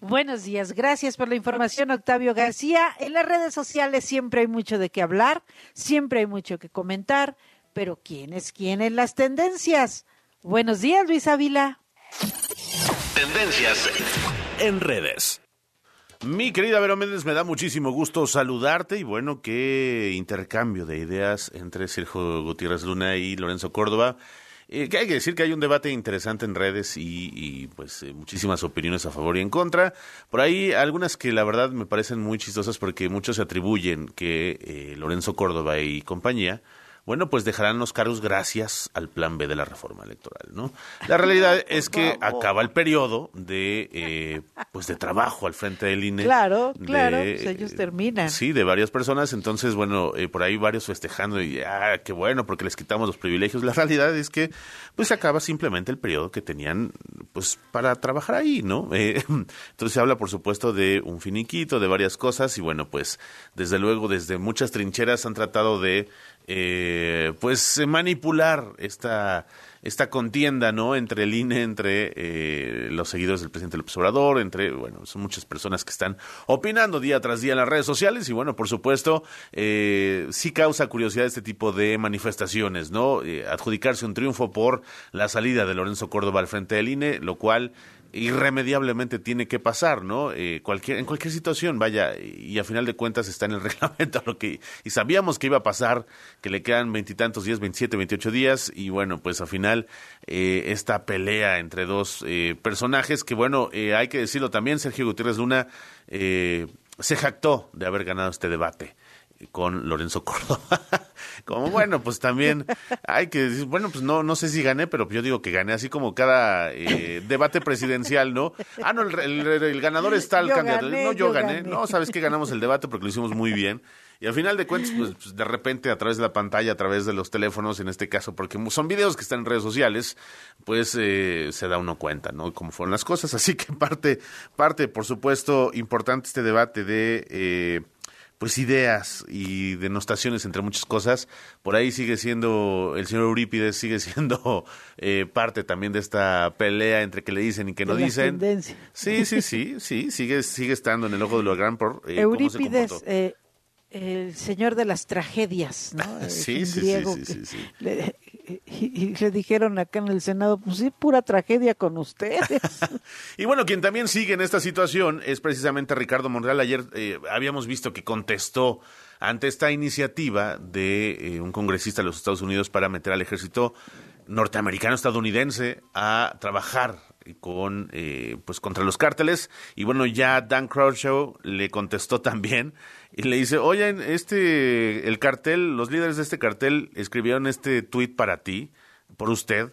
Buenos días, gracias por la información, Octavio García. En las redes sociales siempre hay mucho de qué hablar, siempre hay mucho que comentar, pero ¿quién es quién en las tendencias? Buenos días, Luis Ávila. Tendencias en redes. Mi querida Vero Méndez, me da muchísimo gusto saludarte y bueno, qué intercambio de ideas entre Sergio Gutiérrez Luna y Lorenzo Córdoba. Eh, que hay que decir que hay un debate interesante en redes y, pues eh, muchísimas opiniones a favor y en contra. Por ahí algunas que la verdad me parecen muy chistosas porque muchos se atribuyen que eh, Lorenzo Córdoba y compañía bueno, pues dejarán los cargos gracias al plan B de la reforma electoral, ¿no? La realidad es que acaba el periodo de, eh, pues de trabajo al frente del INE. Claro, claro, pues ellos terminan. Sí, de varias personas, entonces, bueno, eh, por ahí varios festejando y, ah, qué bueno, porque les quitamos los privilegios. La realidad es que, pues, se acaba simplemente el periodo que tenían, pues, para trabajar ahí, ¿no? Eh, entonces se habla, por supuesto, de un finiquito, de varias cosas y, bueno, pues, desde luego, desde muchas trincheras han tratado de eh, pues manipular esta esta contienda no entre el INE entre eh, los seguidores del presidente López Obrador entre bueno son muchas personas que están opinando día tras día en las redes sociales y bueno por supuesto eh, sí causa curiosidad este tipo de manifestaciones no eh, adjudicarse un triunfo por la salida de Lorenzo Córdoba al frente del INE lo cual irremediablemente tiene que pasar, ¿no? Eh, cualquier, en cualquier situación, vaya, y a final de cuentas está en el reglamento lo que, y sabíamos que iba a pasar, que le quedan veintitantos días, veintisiete, veintiocho días, y bueno, pues al final eh, esta pelea entre dos eh, personajes, que bueno, eh, hay que decirlo también, Sergio Gutiérrez Luna eh, se jactó de haber ganado este debate con Lorenzo Córdoba. como bueno, pues también hay que decir, bueno, pues no, no sé si gané, pero yo digo que gané, así como cada eh, debate presidencial, ¿no? Ah, no, el, el, el ganador está el Yo candidato. gané, no, yo, yo gané. gané. No, sabes que ganamos el debate porque lo hicimos muy bien. Y al final de cuentas, pues, pues, de repente a través de la pantalla, a través de los teléfonos, en este caso, porque son videos que están en redes sociales, pues eh, se da uno cuenta, ¿no? Cómo fueron las cosas. Así que parte, parte, por supuesto, importante este debate de... Eh, pues ideas y denostaciones entre muchas cosas. Por ahí sigue siendo, el señor Eurípides sigue siendo eh, parte también de esta pelea entre que le dicen y que no De dicen. tendencias. Sí, sí, sí, sí, sigue, sigue estando en el ojo de lo gran por eh, cómo se Eurípides, comportó. eh, el señor de las tragedias, ¿no? Es Sí, sí, griego sí, que sí, sí. le- y, y le dijeron acá en el Senado, pues sí, pura tragedia con ustedes. Y bueno, quien también sigue en esta situación es precisamente Ricardo Monreal. Ayer eh, habíamos visto que contestó ante esta iniciativa de eh, un congresista de los Estados Unidos para meter al ejército norteamericano estadounidense a trabajar con eh, pues contra los cárteles y bueno ya Dan Crenshaw le contestó también y le dice oye este el cartel los líderes de este cartel escribieron este tuit para ti por usted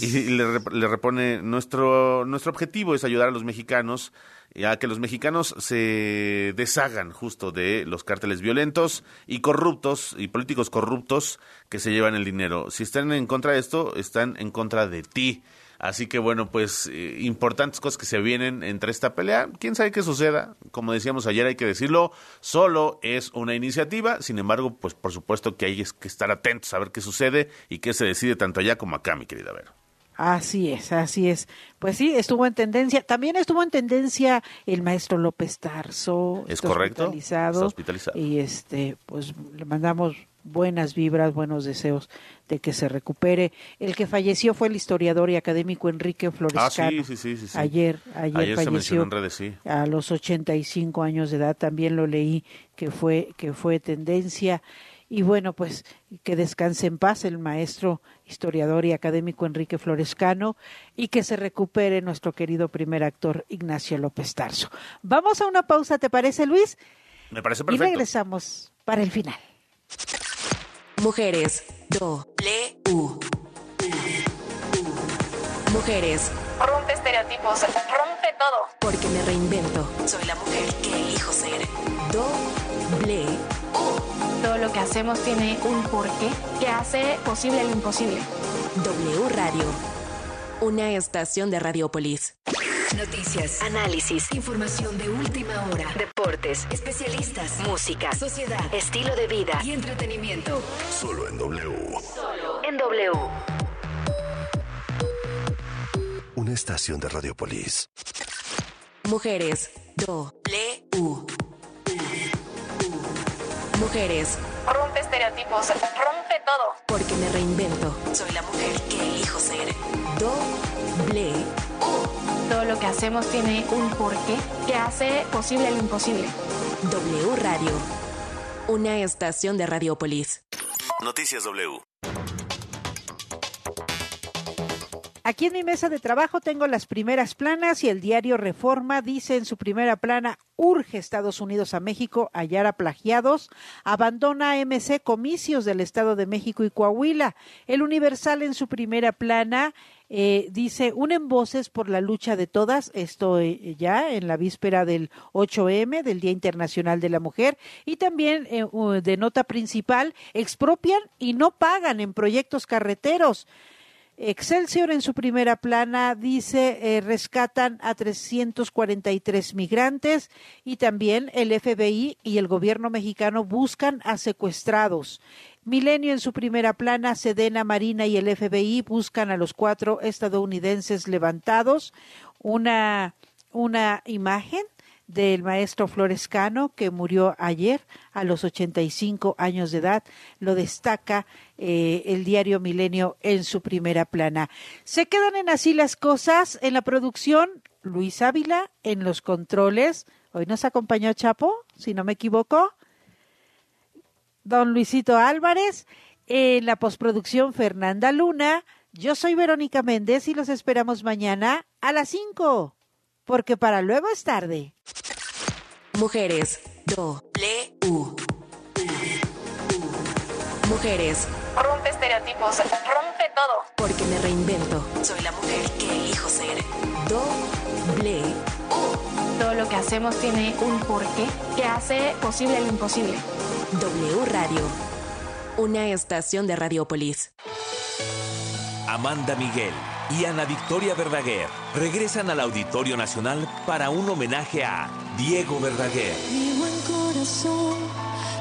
y, le, le repone nuestro nuestro objetivo es ayudar a los mexicanos y a que los mexicanos se deshagan justo de los cárteles violentos y corruptos y políticos corruptos que se llevan el dinero. Si están en contra de esto, están en contra de ti. Así que bueno, pues eh, importantes cosas que se vienen entre esta pelea. ¿Quién sabe qué suceda? Como decíamos ayer, hay que decirlo, solo es una iniciativa. Sin embargo, pues por supuesto que hay que estar atentos a ver qué sucede y qué se decide tanto allá como acá, mi querida Vero. Así es, así es. Pues sí, estuvo en tendencia. También estuvo en tendencia el maestro López Tarso. ¿Es está correcto? Hospitalizado, Está hospitalizado. Y este, pues le mandamos buenas vibras, buenos deseos de que se recupere. El que falleció fue el historiador y académico Enrique Florescano. Ah, sí, sí, sí, sí, sí. Ayer, ayer, Ayer falleció en redes, sí. a los 85 años de edad. También lo leí que fue que fue tendencia. Y bueno, pues que descanse en paz el maestro historiador y académico Enrique Florescano y que se recupere nuestro querido primer actor Ignacio López Tarso. Vamos a una pausa, ¿te parece, Luis? Me parece Y perfecto. regresamos para el final. Mujeres. W. Mujeres. Rompe estereotipos, rompe todo. Porque me reinvento. Soy la mujer que elijo ser. Doble. Todo lo que hacemos tiene un porqué que hace posible lo imposible. W Radio. Una estación de Radiopolis. Noticias. Análisis, información de última hora, deportes, especialistas, música, sociedad, estilo de vida y entretenimiento. Solo en W. Solo en W. Una estación de Radiopolis. Mujeres. W. Mujeres. Rompe estereotipos, rompe todo. Porque me reinvento. Soy la mujer que elijo ser. Doble. Todo lo que hacemos tiene un porqué que hace posible lo imposible. W Radio. Una estación de Radiopolis. Noticias W. Aquí en mi mesa de trabajo tengo las primeras planas y el diario Reforma dice en su primera plana, urge Estados Unidos a México hallar a plagiados, abandona AMC comicios del Estado de México y Coahuila. El Universal en su primera plana eh, dice, unen voces por la lucha de todas, esto eh, ya en la víspera del 8M, del Día Internacional de la Mujer, y también eh, de nota principal, expropian y no pagan en proyectos carreteros. Excelsior en su primera plana dice eh, rescatan a 343 migrantes y también el FBI y el gobierno mexicano buscan a secuestrados. Milenio en su primera plana, Sedena, Marina y el FBI buscan a los cuatro estadounidenses levantados. Una, una imagen del maestro Florescano, que murió ayer a los 85 años de edad. Lo destaca eh, el diario Milenio en su primera plana. Se quedan en así las cosas en la producción. Luis Ávila en los controles. Hoy nos acompañó Chapo, si no me equivoco. Don Luisito Álvarez. En la postproducción Fernanda Luna. Yo soy Verónica Méndez y los esperamos mañana a las 5 porque para luego es tarde. Mujeres. Doble U. Mujeres. Rompe estereotipos, rompe todo. Porque me reinvento. Soy la mujer que elijo ser. Doble U. Todo lo que hacemos tiene un porqué que hace posible lo imposible. W Radio. Una estación de Radiopolis. Amanda Miguel y Ana Victoria Verdaguer regresan al Auditorio Nacional para un homenaje a Diego Verdaguer. Mi buen corazón,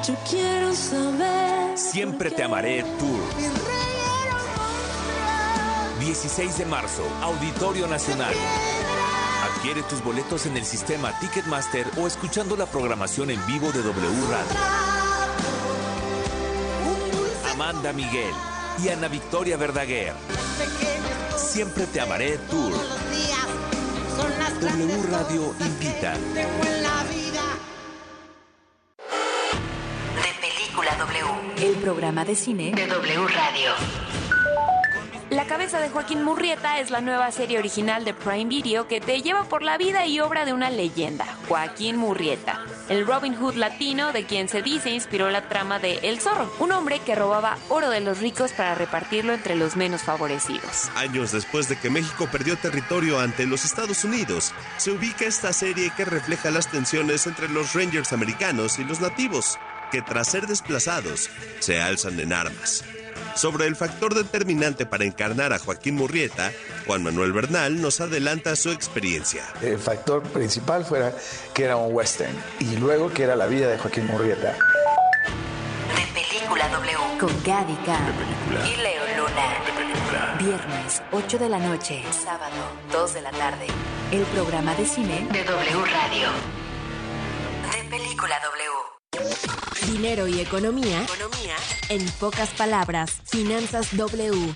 yo quiero saber. Siempre te amaré Tour. 16 de marzo, Auditorio Nacional. Adquiere tus boletos en el sistema Ticketmaster o escuchando la programación en vivo de W Radio. Amanda Miguel y Ana Victoria Verdaguer. Siempre te amaré Tour. W Radio invita. De Película W. El programa de cine de W Radio. La cabeza de Joaquín Murrieta es la nueva serie original de Prime Video que te lleva por la vida y obra de una leyenda, Joaquín Murrieta, el Robin Hood latino de quien se dice inspiró la trama de El Zorro, un hombre que robaba oro de los ricos para repartirlo entre los menos favorecidos. Años después de que México perdió territorio ante los Estados Unidos, se ubica esta serie que refleja las tensiones entre los Rangers americanos y los nativos, que tras ser desplazados se alzan en armas. Sobre el factor determinante para encarnar a Joaquín Murrieta, Juan Manuel Bernal nos adelanta su experiencia. El factor principal fuera que era un western y luego que era la vida de Joaquín Murrieta. De Película W con Gaby Khan y Leo Luna. Viernes, 8 de la noche. Sábado, 2 de la tarde. El programa de cine de W Radio. De Película W. Dinero y economía. Economía. En pocas palabras, Finanzas W.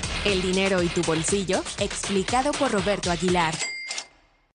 El dinero y tu bolsillo, explicado por Roberto Aguilar.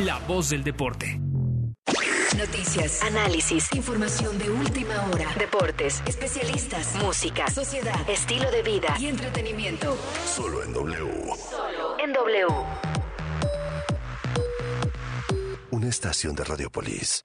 la voz del deporte. Noticias, análisis, información de última hora, deportes, especialistas, música, sociedad, estilo de vida y entretenimiento. Solo en W. Solo en W. Una estación de Radiopolis.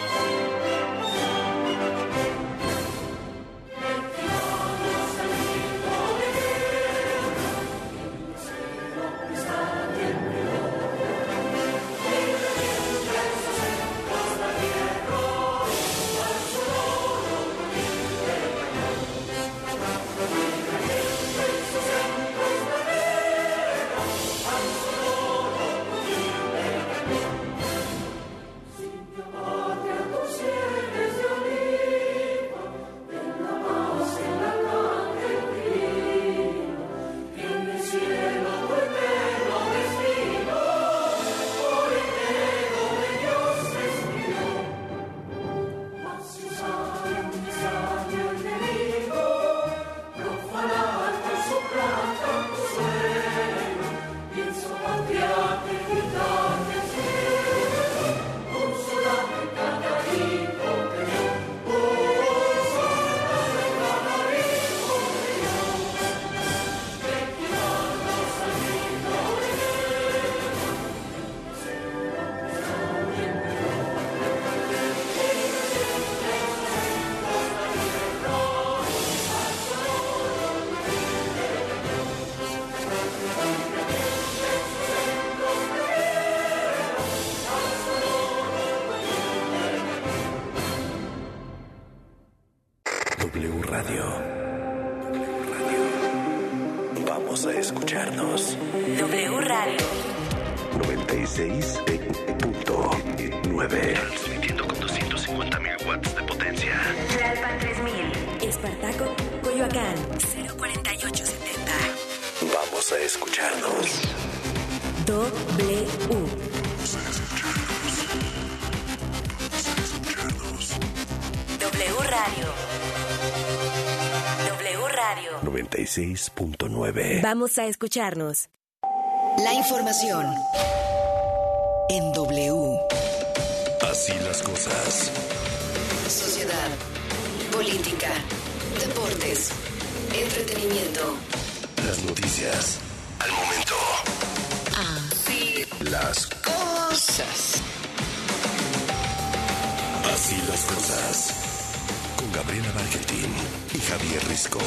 96.9. Vamos a escucharnos. La información en W. Así las cosas. Sociedad, política, deportes, entretenimiento. Las noticias al momento. Así Las cosas. Así las cosas. Con Gabriela Bargentín y Javier Risco.